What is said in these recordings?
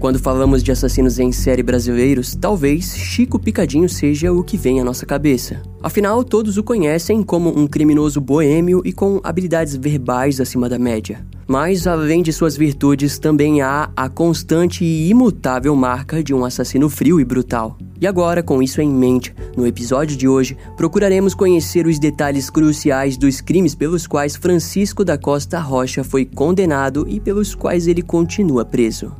Quando falamos de assassinos em série brasileiros, talvez Chico Picadinho seja o que vem à nossa cabeça. Afinal, todos o conhecem como um criminoso boêmio e com habilidades verbais acima da média. Mas, além de suas virtudes, também há a constante e imutável marca de um assassino frio e brutal. E agora, com isso em mente, no episódio de hoje, procuraremos conhecer os detalhes cruciais dos crimes pelos quais Francisco da Costa Rocha foi condenado e pelos quais ele continua preso.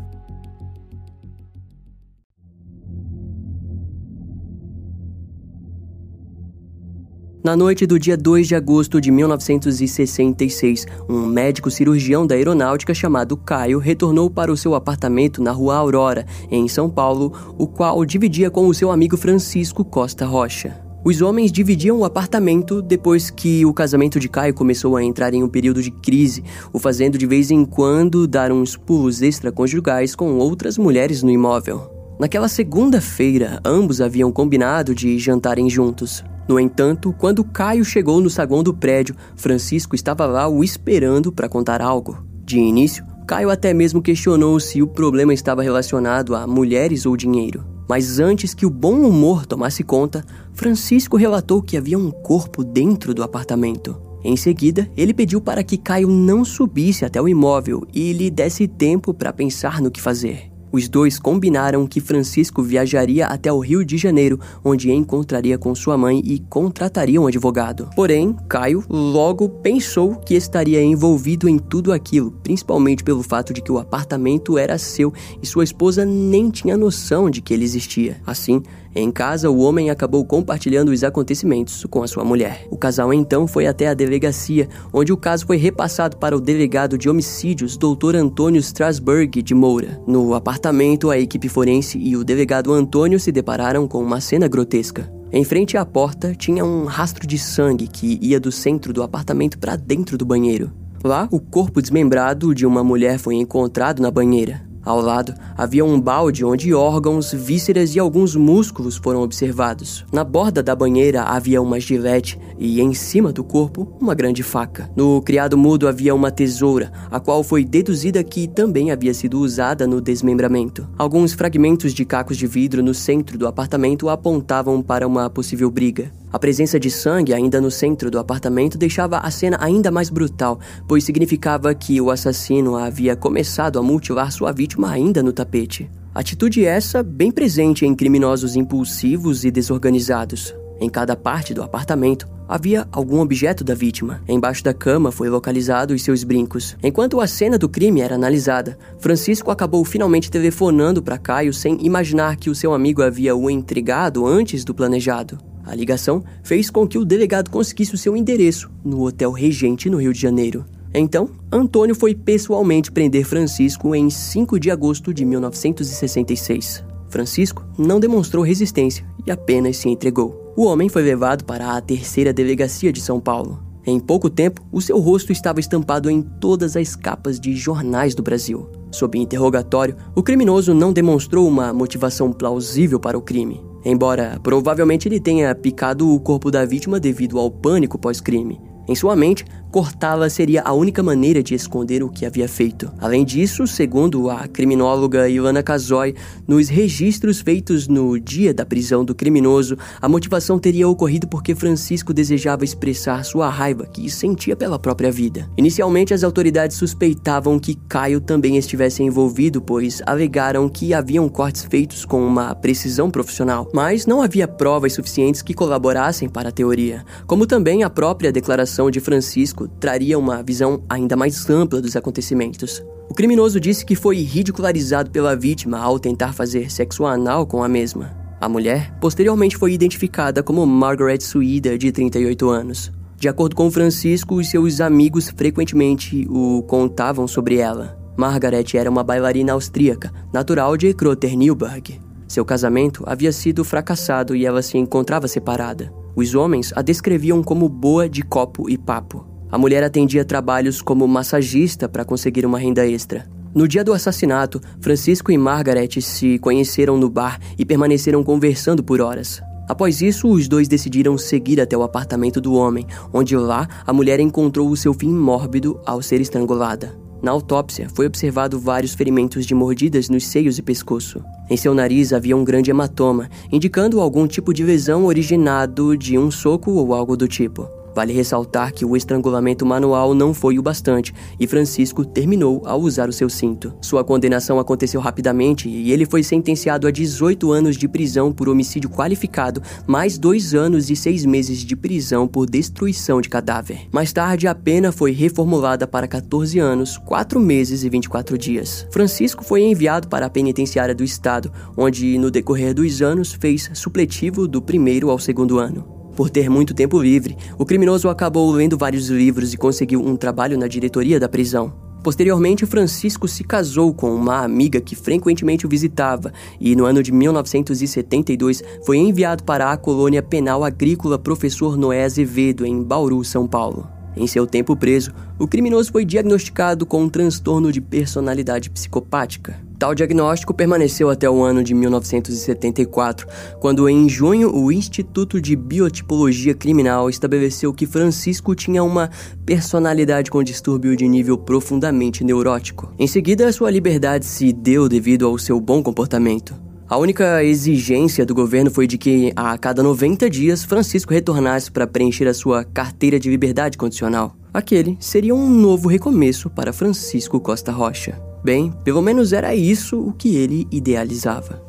Na noite do dia 2 de agosto de 1966, um médico cirurgião da aeronáutica chamado Caio retornou para o seu apartamento na rua Aurora, em São Paulo, o qual dividia com o seu amigo Francisco Costa Rocha. Os homens dividiam o apartamento depois que o casamento de Caio começou a entrar em um período de crise, o fazendo de vez em quando dar uns pulos extraconjugais com outras mulheres no imóvel. Naquela segunda-feira, ambos haviam combinado de jantarem juntos. No entanto, quando Caio chegou no saguão do prédio, Francisco estava lá o esperando para contar algo. De início, Caio até mesmo questionou se o problema estava relacionado a mulheres ou dinheiro. Mas antes que o bom humor tomasse conta, Francisco relatou que havia um corpo dentro do apartamento. Em seguida, ele pediu para que Caio não subisse até o imóvel e lhe desse tempo para pensar no que fazer. Os dois combinaram que Francisco viajaria até o Rio de Janeiro, onde encontraria com sua mãe e contrataria um advogado. Porém, Caio logo pensou que estaria envolvido em tudo aquilo, principalmente pelo fato de que o apartamento era seu e sua esposa nem tinha noção de que ele existia. Assim, em casa, o homem acabou compartilhando os acontecimentos com a sua mulher. O casal então foi até a delegacia, onde o caso foi repassado para o delegado de homicídios, Dr. Antônio Strasburg de Moura. No apartamento, a equipe forense e o delegado Antônio se depararam com uma cena grotesca. Em frente à porta tinha um rastro de sangue que ia do centro do apartamento para dentro do banheiro. Lá, o corpo desmembrado de uma mulher foi encontrado na banheira. Ao lado havia um balde onde órgãos, vísceras e alguns músculos foram observados. Na borda da banheira havia uma gilete e em cima do corpo uma grande faca. No criado mudo havia uma tesoura, a qual foi deduzida que também havia sido usada no desmembramento. Alguns fragmentos de cacos de vidro no centro do apartamento apontavam para uma possível briga. A presença de sangue ainda no centro do apartamento deixava a cena ainda mais brutal, pois significava que o assassino havia começado a mutilar sua vítima ainda no tapete. Atitude essa bem presente em criminosos impulsivos e desorganizados. Em cada parte do apartamento havia algum objeto da vítima. Embaixo da cama foi localizado os seus brincos. Enquanto a cena do crime era analisada, Francisco acabou finalmente telefonando para Caio sem imaginar que o seu amigo havia o intrigado antes do planejado. A ligação fez com que o delegado conseguisse o seu endereço no Hotel Regente, no Rio de Janeiro. Então, Antônio foi pessoalmente prender Francisco em 5 de agosto de 1966. Francisco não demonstrou resistência e apenas se entregou. O homem foi levado para a terceira delegacia de São Paulo. Em pouco tempo, o seu rosto estava estampado em todas as capas de jornais do Brasil. Sob interrogatório, o criminoso não demonstrou uma motivação plausível para o crime. Embora provavelmente ele tenha picado o corpo da vítima devido ao pânico pós-crime. Em sua mente, cortá-la seria a única maneira de esconder o que havia feito. Além disso, segundo a criminóloga Ilana Casoy, nos registros feitos no dia da prisão do criminoso, a motivação teria ocorrido porque Francisco desejava expressar sua raiva que sentia pela própria vida. Inicialmente, as autoridades suspeitavam que Caio também estivesse envolvido, pois alegaram que haviam cortes feitos com uma precisão profissional, mas não havia provas suficientes que colaborassem para a teoria, como também a própria declaração de Francisco traria uma visão ainda mais ampla dos acontecimentos. O criminoso disse que foi ridicularizado pela vítima ao tentar fazer sexo anal com a mesma. A mulher posteriormente foi identificada como Margaret Suida, de 38 anos. De acordo com Francisco, seus amigos frequentemente o contavam sobre ela. Margaret era uma bailarina austríaca, natural de Kroterneuburg. Seu casamento havia sido fracassado e ela se encontrava separada. Os homens a descreviam como boa de copo e papo. A mulher atendia trabalhos como massagista para conseguir uma renda extra. No dia do assassinato, Francisco e Margaret se conheceram no bar e permaneceram conversando por horas. Após isso, os dois decidiram seguir até o apartamento do homem, onde lá a mulher encontrou o seu fim mórbido ao ser estrangulada. Na autópsia, foi observado vários ferimentos de mordidas nos seios e pescoço. Em seu nariz havia um grande hematoma, indicando algum tipo de lesão originado de um soco ou algo do tipo. Vale ressaltar que o estrangulamento manual não foi o bastante e Francisco terminou ao usar o seu cinto. Sua condenação aconteceu rapidamente e ele foi sentenciado a 18 anos de prisão por homicídio qualificado, mais dois anos e seis meses de prisão por destruição de cadáver. Mais tarde, a pena foi reformulada para 14 anos, 4 meses e 24 dias. Francisco foi enviado para a penitenciária do estado, onde, no decorrer dos anos, fez supletivo do primeiro ao segundo ano. Por ter muito tempo livre, o criminoso acabou lendo vários livros e conseguiu um trabalho na diretoria da prisão. Posteriormente, Francisco se casou com uma amiga que frequentemente o visitava e, no ano de 1972, foi enviado para a colônia penal agrícola Professor Noé Azevedo, em Bauru, São Paulo. Em seu tempo preso, o criminoso foi diagnosticado com um transtorno de personalidade psicopática. Tal diagnóstico permaneceu até o ano de 1974, quando em junho o Instituto de Biotipologia Criminal estabeleceu que Francisco tinha uma personalidade com distúrbio de nível profundamente neurótico. Em seguida, sua liberdade se deu devido ao seu bom comportamento. A única exigência do governo foi de que, a cada 90 dias, Francisco retornasse para preencher a sua carteira de liberdade condicional. Aquele seria um novo recomeço para Francisco Costa Rocha. Bem, pelo menos era isso o que ele idealizava.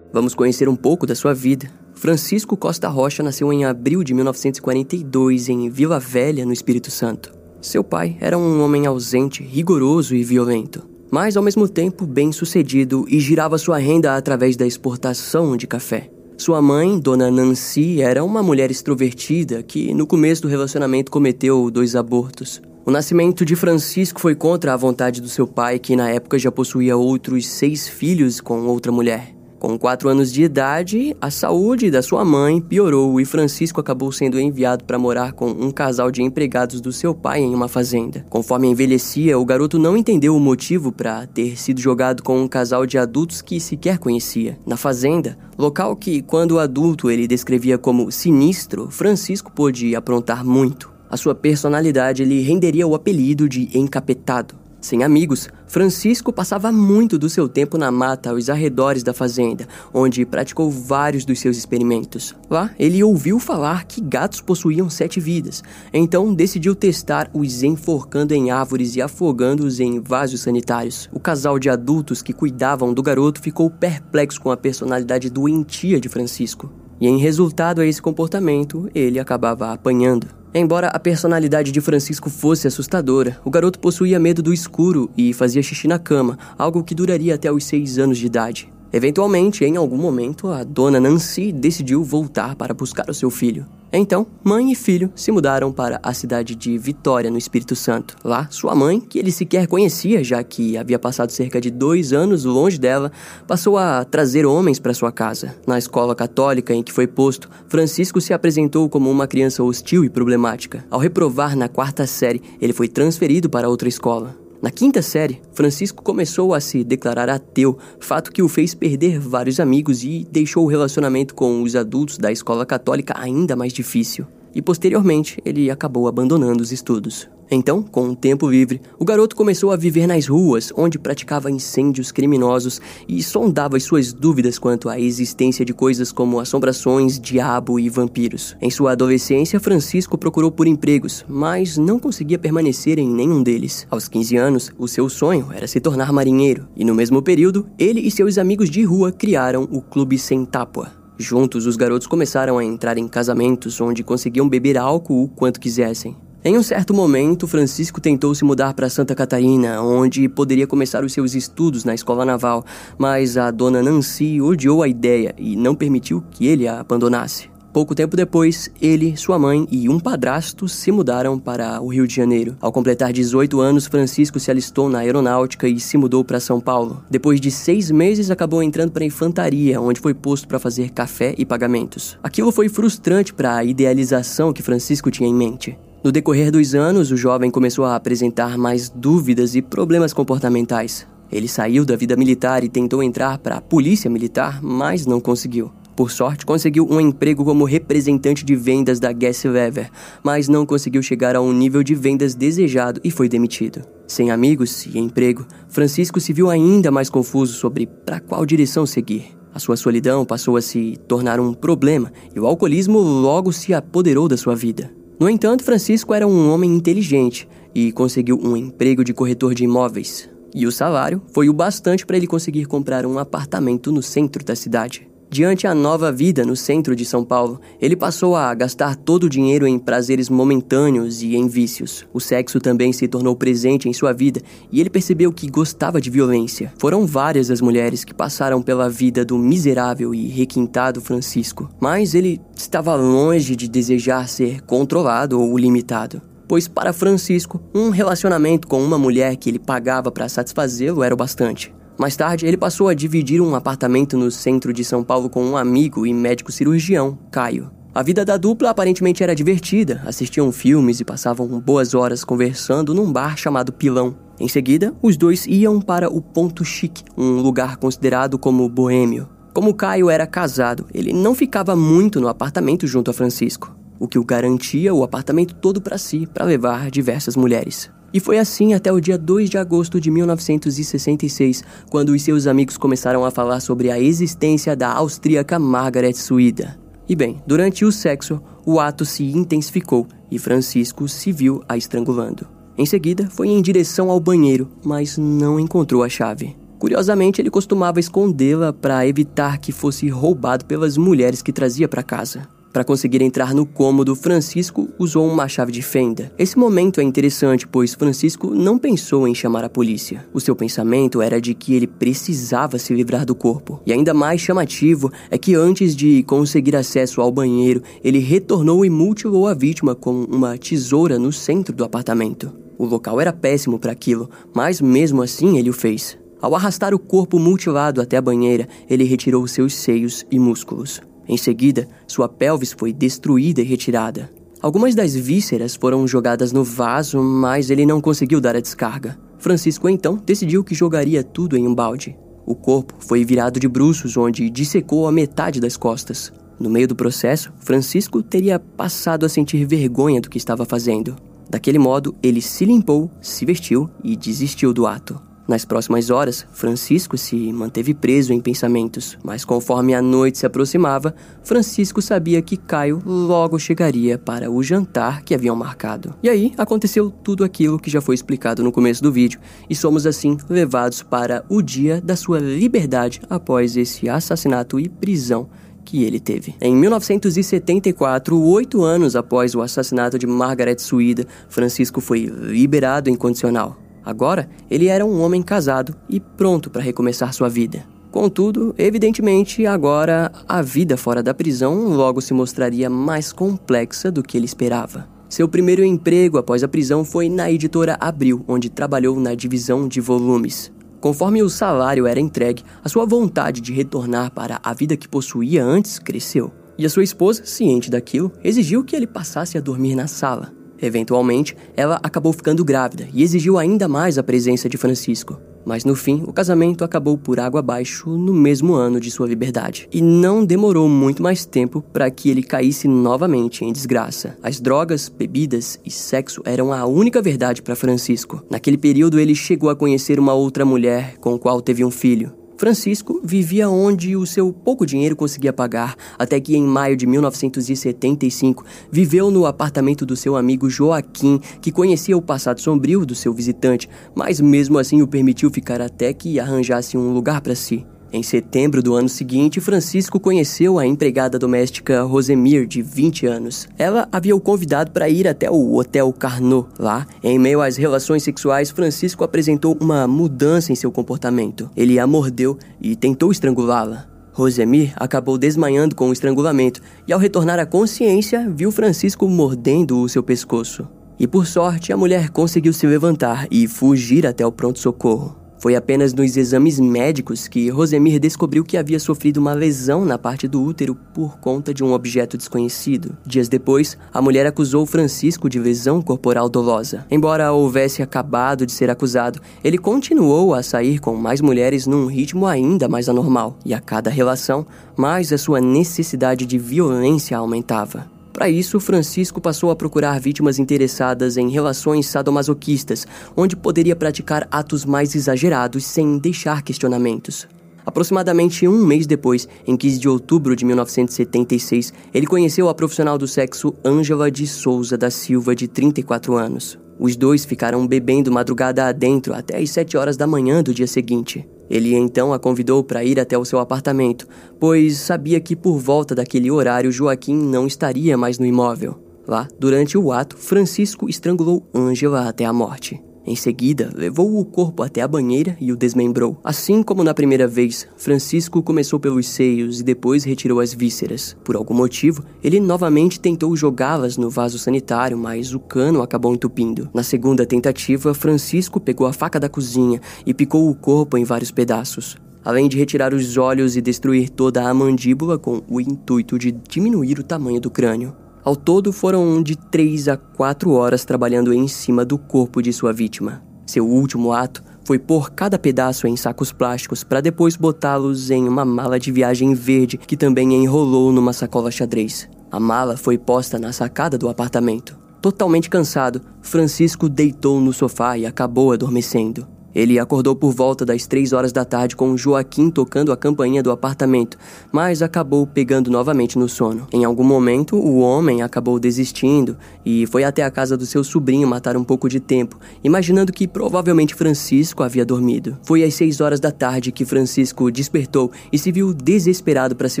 Vamos conhecer um pouco da sua vida. Francisco Costa Rocha nasceu em abril de 1942 em Vila Velha, no Espírito Santo. Seu pai era um homem ausente, rigoroso e violento mas ao mesmo tempo bem sucedido e girava sua renda através da exportação de café. Sua mãe, Dona Nancy, era uma mulher extrovertida que, no começo do relacionamento, cometeu dois abortos. O nascimento de Francisco foi contra a vontade do seu pai, que na época já possuía outros seis filhos com outra mulher. Com quatro anos de idade, a saúde da sua mãe piorou e Francisco acabou sendo enviado para morar com um casal de empregados do seu pai em uma fazenda. Conforme envelhecia, o garoto não entendeu o motivo para ter sido jogado com um casal de adultos que sequer conhecia. Na fazenda, local que, quando adulto, ele descrevia como sinistro, Francisco pôde aprontar muito. A sua personalidade lhe renderia o apelido de encapetado. Sem amigos, Francisco passava muito do seu tempo na mata aos arredores da fazenda, onde praticou vários dos seus experimentos. Lá, ele ouviu falar que gatos possuíam sete vidas, então decidiu testar os enforcando em árvores e afogando-os em vasos sanitários. O casal de adultos que cuidavam do garoto ficou perplexo com a personalidade doentia de Francisco. E em resultado a esse comportamento, ele acabava apanhando. Embora a personalidade de Francisco fosse assustadora, o garoto possuía medo do escuro e fazia xixi na cama, algo que duraria até os seis anos de idade. Eventualmente, em algum momento, a dona Nancy decidiu voltar para buscar o seu filho. Então, mãe e filho se mudaram para a cidade de Vitória, no Espírito Santo. Lá, sua mãe, que ele sequer conhecia, já que havia passado cerca de dois anos longe dela, passou a trazer homens para sua casa. Na escola católica em que foi posto, Francisco se apresentou como uma criança hostil e problemática. Ao reprovar na quarta série, ele foi transferido para outra escola. Na quinta série, Francisco começou a se declarar ateu, fato que o fez perder vários amigos e deixou o relacionamento com os adultos da escola católica ainda mais difícil. E posteriormente, ele acabou abandonando os estudos. Então, com o tempo livre, o garoto começou a viver nas ruas, onde praticava incêndios criminosos e sondava as suas dúvidas quanto à existência de coisas como assombrações, diabo e vampiros. Em sua adolescência, Francisco procurou por empregos, mas não conseguia permanecer em nenhum deles. Aos 15 anos, o seu sonho era se tornar marinheiro, e no mesmo período, ele e seus amigos de rua criaram o Clube Sem Tápua. Juntos, os garotos começaram a entrar em casamentos onde conseguiam beber álcool o quanto quisessem. Em um certo momento, Francisco tentou se mudar para Santa Catarina, onde poderia começar os seus estudos na escola naval, mas a dona Nancy odiou a ideia e não permitiu que ele a abandonasse. Pouco tempo depois, ele, sua mãe e um padrasto se mudaram para o Rio de Janeiro. Ao completar 18 anos, Francisco se alistou na aeronáutica e se mudou para São Paulo. Depois de seis meses, acabou entrando para a infantaria, onde foi posto para fazer café e pagamentos. Aquilo foi frustrante para a idealização que Francisco tinha em mente. No decorrer dos anos, o jovem começou a apresentar mais dúvidas e problemas comportamentais. Ele saiu da vida militar e tentou entrar para a polícia militar, mas não conseguiu. Por sorte, conseguiu um emprego como representante de vendas da Guess Lever, mas não conseguiu chegar a um nível de vendas desejado e foi demitido. Sem amigos e emprego, Francisco se viu ainda mais confuso sobre para qual direção seguir. A sua solidão passou a se tornar um problema e o alcoolismo logo se apoderou da sua vida. No entanto, Francisco era um homem inteligente e conseguiu um emprego de corretor de imóveis. E o salário foi o bastante para ele conseguir comprar um apartamento no centro da cidade. Diante a nova vida no centro de São Paulo, ele passou a gastar todo o dinheiro em prazeres momentâneos e em vícios. O sexo também se tornou presente em sua vida e ele percebeu que gostava de violência. Foram várias as mulheres que passaram pela vida do miserável e requintado Francisco, mas ele estava longe de desejar ser controlado ou limitado pois para Francisco, um relacionamento com uma mulher que ele pagava para satisfazê-lo era o bastante. Mais tarde, ele passou a dividir um apartamento no centro de São Paulo com um amigo e médico cirurgião, Caio. A vida da dupla aparentemente era divertida, assistiam filmes e passavam boas horas conversando num bar chamado Pilão. Em seguida, os dois iam para o Ponto Chique, um lugar considerado como boêmio. Como Caio era casado, ele não ficava muito no apartamento junto a Francisco, o que o garantia o apartamento todo para si para levar diversas mulheres. E foi assim até o dia 2 de agosto de 1966, quando os seus amigos começaram a falar sobre a existência da austríaca Margaret Suida. E bem, durante o sexo, o ato se intensificou e Francisco se viu a estrangulando. Em seguida, foi em direção ao banheiro, mas não encontrou a chave. Curiosamente, ele costumava escondê-la para evitar que fosse roubado pelas mulheres que trazia para casa. Para conseguir entrar no cômodo, Francisco usou uma chave de fenda. Esse momento é interessante, pois Francisco não pensou em chamar a polícia. O seu pensamento era de que ele precisava se livrar do corpo. E ainda mais chamativo é que antes de conseguir acesso ao banheiro, ele retornou e mutilou a vítima com uma tesoura no centro do apartamento. O local era péssimo para aquilo, mas mesmo assim ele o fez. Ao arrastar o corpo mutilado até a banheira, ele retirou seus seios e músculos. Em seguida, sua pelvis foi destruída e retirada. Algumas das vísceras foram jogadas no vaso, mas ele não conseguiu dar a descarga. Francisco então decidiu que jogaria tudo em um balde. O corpo foi virado de bruços, onde dissecou a metade das costas. No meio do processo, Francisco teria passado a sentir vergonha do que estava fazendo. Daquele modo, ele se limpou, se vestiu e desistiu do ato. Nas próximas horas, Francisco se manteve preso em pensamentos, mas conforme a noite se aproximava, Francisco sabia que Caio logo chegaria para o jantar que haviam marcado. E aí aconteceu tudo aquilo que já foi explicado no começo do vídeo, e somos assim levados para o dia da sua liberdade após esse assassinato e prisão que ele teve. Em 1974, oito anos após o assassinato de Margaret Suida, Francisco foi liberado incondicional. Agora, ele era um homem casado e pronto para recomeçar sua vida. Contudo, evidentemente, agora a vida fora da prisão logo se mostraria mais complexa do que ele esperava. Seu primeiro emprego após a prisão foi na editora Abril, onde trabalhou na divisão de volumes. Conforme o salário era entregue, a sua vontade de retornar para a vida que possuía antes cresceu. E a sua esposa, ciente daquilo, exigiu que ele passasse a dormir na sala. Eventualmente, ela acabou ficando grávida e exigiu ainda mais a presença de Francisco. Mas no fim, o casamento acabou por água abaixo no mesmo ano de sua liberdade. E não demorou muito mais tempo para que ele caísse novamente em desgraça. As drogas, bebidas e sexo eram a única verdade para Francisco. Naquele período, ele chegou a conhecer uma outra mulher com a qual teve um filho. Francisco vivia onde o seu pouco dinheiro conseguia pagar, até que em maio de 1975 viveu no apartamento do seu amigo Joaquim, que conhecia o passado sombrio do seu visitante, mas mesmo assim o permitiu ficar até que arranjasse um lugar para si. Em setembro do ano seguinte, Francisco conheceu a empregada doméstica Rosemir, de 20 anos. Ela havia o convidado para ir até o Hotel Carnot. Lá, em meio às relações sexuais, Francisco apresentou uma mudança em seu comportamento. Ele a mordeu e tentou estrangulá-la. Rosemir acabou desmanhando com o estrangulamento e, ao retornar à consciência, viu Francisco mordendo o seu pescoço. E por sorte, a mulher conseguiu se levantar e fugir até o pronto-socorro. Foi apenas nos exames médicos que Rosemir descobriu que havia sofrido uma lesão na parte do útero por conta de um objeto desconhecido. Dias depois, a mulher acusou Francisco de lesão corporal dolosa. Embora houvesse acabado de ser acusado, ele continuou a sair com mais mulheres num ritmo ainda mais anormal, e a cada relação, mais a sua necessidade de violência aumentava. Para isso, Francisco passou a procurar vítimas interessadas em relações sadomasoquistas, onde poderia praticar atos mais exagerados sem deixar questionamentos. Aproximadamente um mês depois, em 15 de outubro de 1976, ele conheceu a profissional do sexo Ângela de Souza da Silva, de 34 anos. Os dois ficaram bebendo madrugada adentro até as 7 horas da manhã do dia seguinte. Ele então a convidou para ir até o seu apartamento, pois sabia que por volta daquele horário Joaquim não estaria mais no imóvel. Lá, durante o ato, Francisco estrangulou Ângela até a morte. Em seguida, levou o corpo até a banheira e o desmembrou. Assim como na primeira vez, Francisco começou pelos seios e depois retirou as vísceras. Por algum motivo, ele novamente tentou jogá-las no vaso sanitário, mas o cano acabou entupindo. Na segunda tentativa, Francisco pegou a faca da cozinha e picou o corpo em vários pedaços além de retirar os olhos e destruir toda a mandíbula com o intuito de diminuir o tamanho do crânio. Ao todo, foram de 3 a 4 horas trabalhando em cima do corpo de sua vítima. Seu último ato foi pôr cada pedaço em sacos plásticos para depois botá-los em uma mala de viagem verde que também enrolou numa sacola xadrez. A mala foi posta na sacada do apartamento. Totalmente cansado, Francisco deitou no sofá e acabou adormecendo. Ele acordou por volta das três horas da tarde com Joaquim tocando a campainha do apartamento, mas acabou pegando novamente no sono. Em algum momento, o homem acabou desistindo e foi até a casa do seu sobrinho matar um pouco de tempo, imaginando que provavelmente Francisco havia dormido. Foi às seis horas da tarde que Francisco despertou e se viu desesperado para se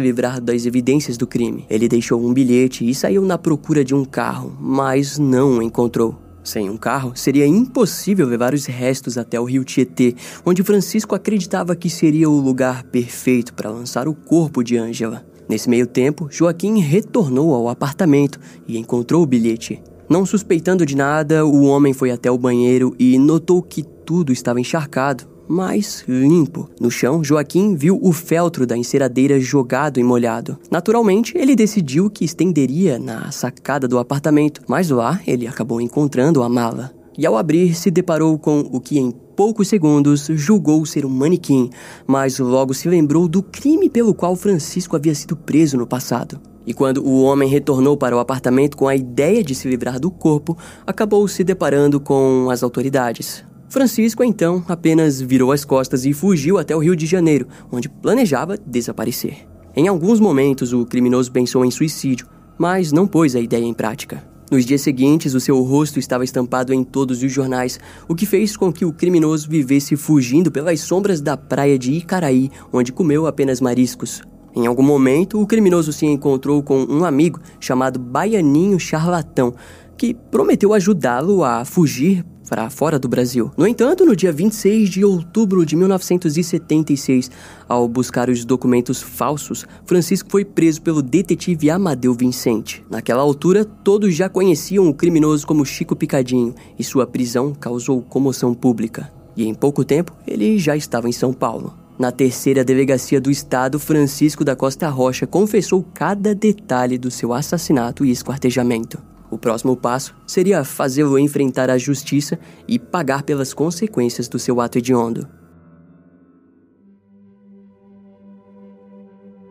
livrar das evidências do crime. Ele deixou um bilhete e saiu na procura de um carro, mas não o encontrou. Sem um carro, seria impossível levar os restos até o rio Tietê, onde Francisco acreditava que seria o lugar perfeito para lançar o corpo de Ângela. Nesse meio tempo, Joaquim retornou ao apartamento e encontrou o bilhete. Não suspeitando de nada, o homem foi até o banheiro e notou que tudo estava encharcado, mas limpo. No chão, Joaquim viu o feltro da enceradeira jogado e molhado. Naturalmente, ele decidiu que estenderia na sacada do apartamento, mas lá ele acabou encontrando a mala. E ao abrir, se deparou com o que em poucos segundos julgou ser um manequim, mas logo se lembrou do crime pelo qual Francisco havia sido preso no passado. E quando o homem retornou para o apartamento com a ideia de se livrar do corpo, acabou se deparando com as autoridades. Francisco então apenas virou as costas e fugiu até o Rio de Janeiro, onde planejava desaparecer. Em alguns momentos, o criminoso pensou em suicídio, mas não pôs a ideia em prática. Nos dias seguintes, o seu rosto estava estampado em todos os jornais, o que fez com que o criminoso vivesse fugindo pelas sombras da praia de Icaraí, onde comeu apenas mariscos. Em algum momento, o criminoso se encontrou com um amigo chamado Baianinho Charlatão, que prometeu ajudá-lo a fugir para fora do Brasil. No entanto, no dia 26 de outubro de 1976, ao buscar os documentos falsos, Francisco foi preso pelo detetive Amadeu Vicente. Naquela altura, todos já conheciam o criminoso como Chico Picadinho e sua prisão causou comoção pública. E em pouco tempo, ele já estava em São Paulo. Na terceira delegacia do estado, Francisco da Costa Rocha confessou cada detalhe do seu assassinato e esquartejamento. O próximo passo seria fazê-lo enfrentar a justiça e pagar pelas consequências do seu ato hediondo.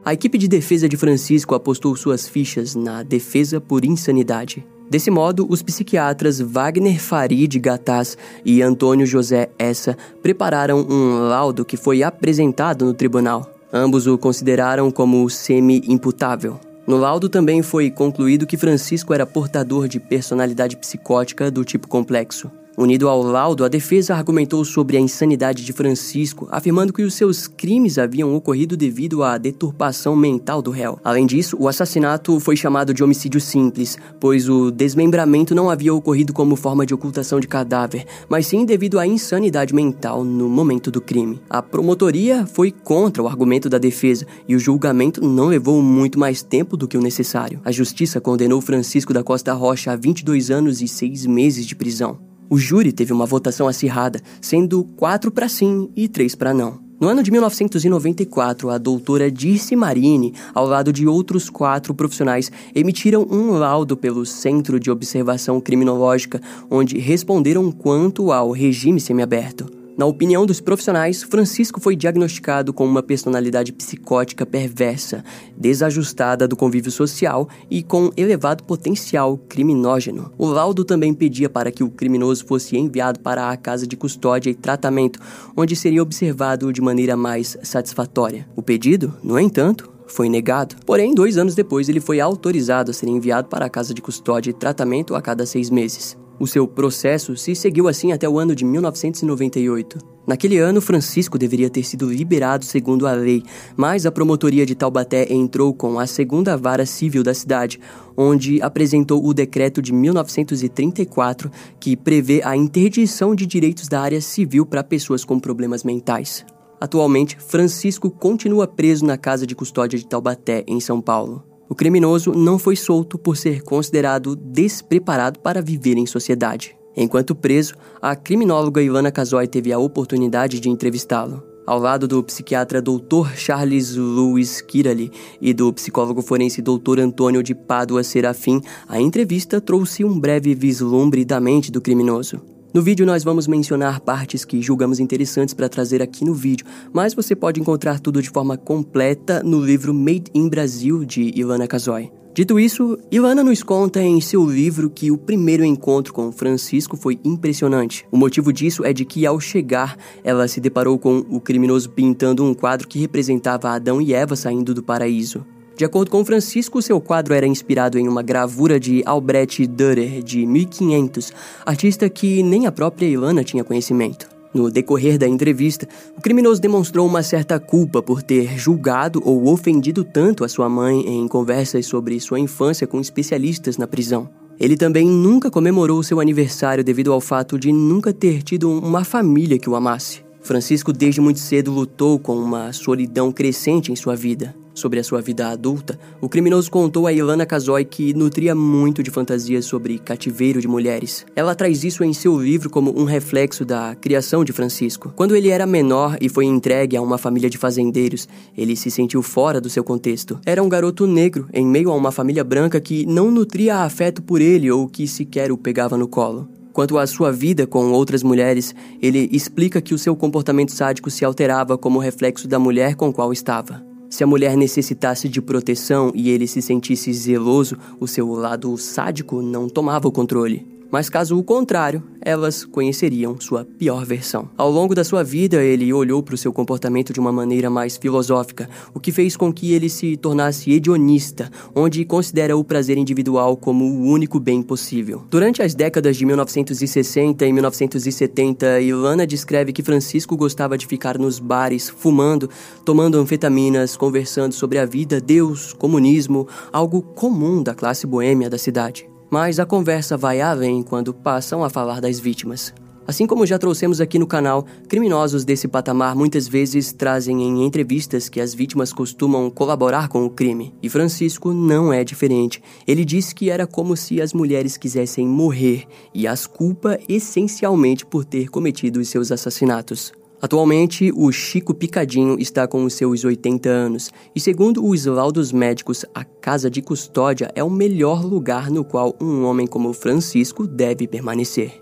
A equipe de defesa de Francisco apostou suas fichas na defesa por insanidade. Desse modo, os psiquiatras Wagner Farid Gataz e Antônio José Essa prepararam um laudo que foi apresentado no tribunal. Ambos o consideraram como semi-imputável. No laudo também foi concluído que Francisco era portador de personalidade psicótica do tipo complexo. Unido ao laudo, a defesa argumentou sobre a insanidade de Francisco, afirmando que os seus crimes haviam ocorrido devido à deturpação mental do réu. Além disso, o assassinato foi chamado de homicídio simples, pois o desmembramento não havia ocorrido como forma de ocultação de cadáver, mas sim devido à insanidade mental no momento do crime. A promotoria foi contra o argumento da defesa e o julgamento não levou muito mais tempo do que o necessário. A justiça condenou Francisco da Costa Rocha a 22 anos e 6 meses de prisão. O júri teve uma votação acirrada, sendo quatro para sim e três para não. No ano de 1994, a doutora Dirce Marini, ao lado de outros quatro profissionais, emitiram um laudo pelo Centro de Observação Criminológica, onde responderam quanto ao regime semiaberto. Na opinião dos profissionais, Francisco foi diagnosticado com uma personalidade psicótica perversa, desajustada do convívio social e com elevado potencial criminógeno. O laudo também pedia para que o criminoso fosse enviado para a casa de custódia e tratamento, onde seria observado de maneira mais satisfatória. O pedido, no entanto, foi negado. Porém, dois anos depois, ele foi autorizado a ser enviado para a casa de custódia e tratamento a cada seis meses. O seu processo se seguiu assim até o ano de 1998. Naquele ano, Francisco deveria ter sido liberado segundo a lei, mas a promotoria de Taubaté entrou com a segunda vara civil da cidade, onde apresentou o decreto de 1934 que prevê a interdição de direitos da área civil para pessoas com problemas mentais. Atualmente, Francisco continua preso na casa de custódia de Taubaté, em São Paulo. O criminoso não foi solto por ser considerado despreparado para viver em sociedade. Enquanto preso, a criminóloga Ivana Casoy teve a oportunidade de entrevistá-lo. Ao lado do psiquiatra Dr. Charles Louis Kirali e do psicólogo forense Dr. Antônio de Pádua Serafim, a entrevista trouxe um breve vislumbre da mente do criminoso. No vídeo nós vamos mencionar partes que julgamos interessantes para trazer aqui no vídeo, mas você pode encontrar tudo de forma completa no livro Made in Brasil de Ilana Kazoy. Dito isso, Ilana nos conta em seu livro que o primeiro encontro com Francisco foi impressionante. O motivo disso é de que, ao chegar, ela se deparou com o criminoso pintando um quadro que representava Adão e Eva saindo do paraíso. De acordo com Francisco, seu quadro era inspirado em uma gravura de Albrecht Dürer de 1500, artista que nem a própria Ilana tinha conhecimento. No decorrer da entrevista, o criminoso demonstrou uma certa culpa por ter julgado ou ofendido tanto a sua mãe em conversas sobre sua infância com especialistas na prisão. Ele também nunca comemorou seu aniversário devido ao fato de nunca ter tido uma família que o amasse. Francisco, desde muito cedo, lutou com uma solidão crescente em sua vida. Sobre a sua vida adulta, o criminoso contou a Ilana Kazoy que nutria muito de fantasias sobre cativeiro de mulheres. Ela traz isso em seu livro como um reflexo da criação de Francisco. Quando ele era menor e foi entregue a uma família de fazendeiros, ele se sentiu fora do seu contexto. Era um garoto negro em meio a uma família branca que não nutria afeto por ele ou que sequer o pegava no colo. Quanto à sua vida com outras mulheres, ele explica que o seu comportamento sádico se alterava como reflexo da mulher com qual estava. Se a mulher necessitasse de proteção e ele se sentisse zeloso, o seu lado sádico não tomava o controle. Mas caso o contrário, elas conheceriam sua pior versão. Ao longo da sua vida, ele olhou para o seu comportamento de uma maneira mais filosófica, o que fez com que ele se tornasse hedionista, onde considera o prazer individual como o único bem possível. Durante as décadas de 1960 e 1970, Ilana descreve que Francisco gostava de ficar nos bares, fumando, tomando anfetaminas, conversando sobre a vida, Deus, comunismo, algo comum da classe boêmia da cidade. Mas a conversa vai além quando passam a falar das vítimas. Assim como já trouxemos aqui no canal, criminosos desse patamar muitas vezes trazem em entrevistas que as vítimas costumam colaborar com o crime. E Francisco não é diferente. Ele disse que era como se as mulheres quisessem morrer e as culpa essencialmente por ter cometido os seus assassinatos. Atualmente, o Chico Picadinho está com os seus 80 anos e, segundo os laudos médicos, a casa de custódia é o melhor lugar no qual um homem como Francisco deve permanecer.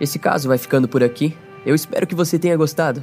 Esse caso vai ficando por aqui. Eu espero que você tenha gostado.